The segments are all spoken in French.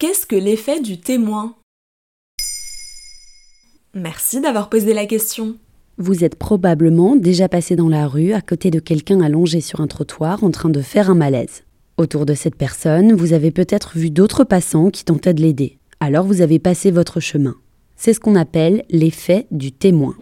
Qu'est-ce que l'effet du témoin? Merci d'avoir posé la question. Vous êtes probablement déjà passé dans la rue à côté de quelqu'un allongé sur un trottoir en train de faire un malaise. Autour de cette personne, vous avez peut-être vu d'autres passants qui tentaient de l'aider. Alors vous avez passé votre chemin. C'est ce qu'on appelle l'effet du témoin.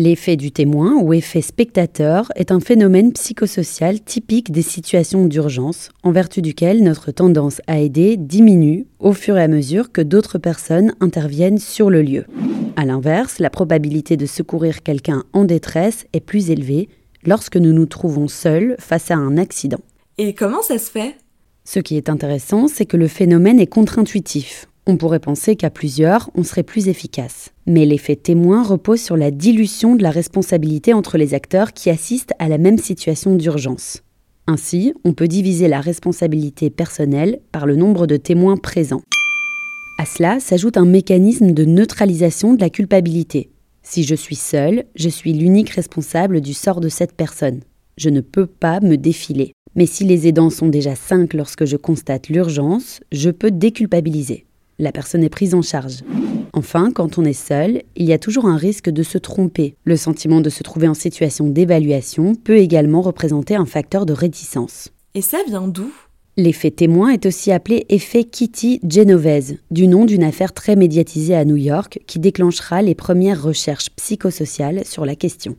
L'effet du témoin ou effet spectateur est un phénomène psychosocial typique des situations d'urgence, en vertu duquel notre tendance à aider diminue au fur et à mesure que d'autres personnes interviennent sur le lieu. A l'inverse, la probabilité de secourir quelqu'un en détresse est plus élevée lorsque nous nous trouvons seuls face à un accident. Et comment ça se fait? Ce qui est intéressant, c'est que le phénomène est contre-intuitif. On pourrait penser qu'à plusieurs, on serait plus efficace. Mais l'effet témoin repose sur la dilution de la responsabilité entre les acteurs qui assistent à la même situation d'urgence. Ainsi, on peut diviser la responsabilité personnelle par le nombre de témoins présents. À cela s'ajoute un mécanisme de neutralisation de la culpabilité. Si je suis seul, je suis l'unique responsable du sort de cette personne. Je ne peux pas me défiler. Mais si les aidants sont déjà cinq lorsque je constate l'urgence, je peux déculpabiliser la personne est prise en charge. Enfin, quand on est seul, il y a toujours un risque de se tromper. Le sentiment de se trouver en situation d'évaluation peut également représenter un facteur de réticence. Et ça vient d'où? L'effet témoin est aussi appelé effet Kitty Genovese, du nom d'une affaire très médiatisée à New York qui déclenchera les premières recherches psychosociales sur la question.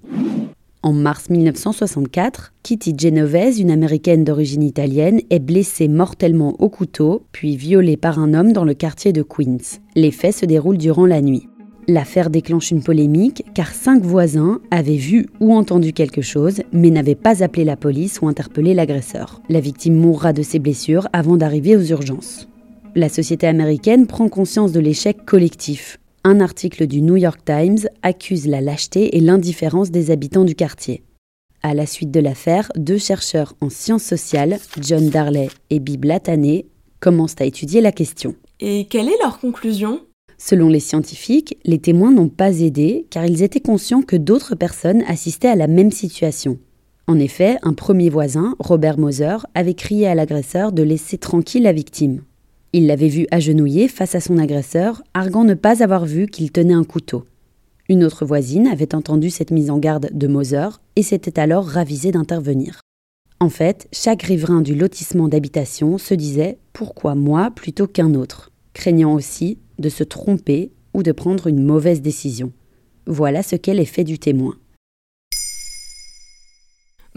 En mars 1964, Kitty Genovese, une américaine d'origine italienne, est blessée mortellement au couteau, puis violée par un homme dans le quartier de Queens. Les faits se déroulent durant la nuit. L'affaire déclenche une polémique car cinq voisins avaient vu ou entendu quelque chose mais n'avaient pas appelé la police ou interpellé l'agresseur. La victime mourra de ses blessures avant d'arriver aux urgences. La société américaine prend conscience de l'échec collectif un article du New York Times accuse la lâcheté et l'indifférence des habitants du quartier. À la suite de l'affaire, deux chercheurs en sciences sociales, John Darley et Bib Latané, commencent à étudier la question. Et quelle est leur conclusion? Selon les scientifiques, les témoins n'ont pas aidé car ils étaient conscients que d'autres personnes assistaient à la même situation. En effet, un premier voisin, Robert Moser, avait crié à l'agresseur de laisser tranquille la victime. Il l'avait vu agenouillé face à son agresseur, arguant ne pas avoir vu qu'il tenait un couteau. Une autre voisine avait entendu cette mise en garde de Moser et s'était alors ravisée d'intervenir. En fait, chaque riverain du lotissement d'habitation se disait Pourquoi moi plutôt qu'un autre? craignant aussi de se tromper ou de prendre une mauvaise décision. Voilà ce qu'est l'effet du témoin.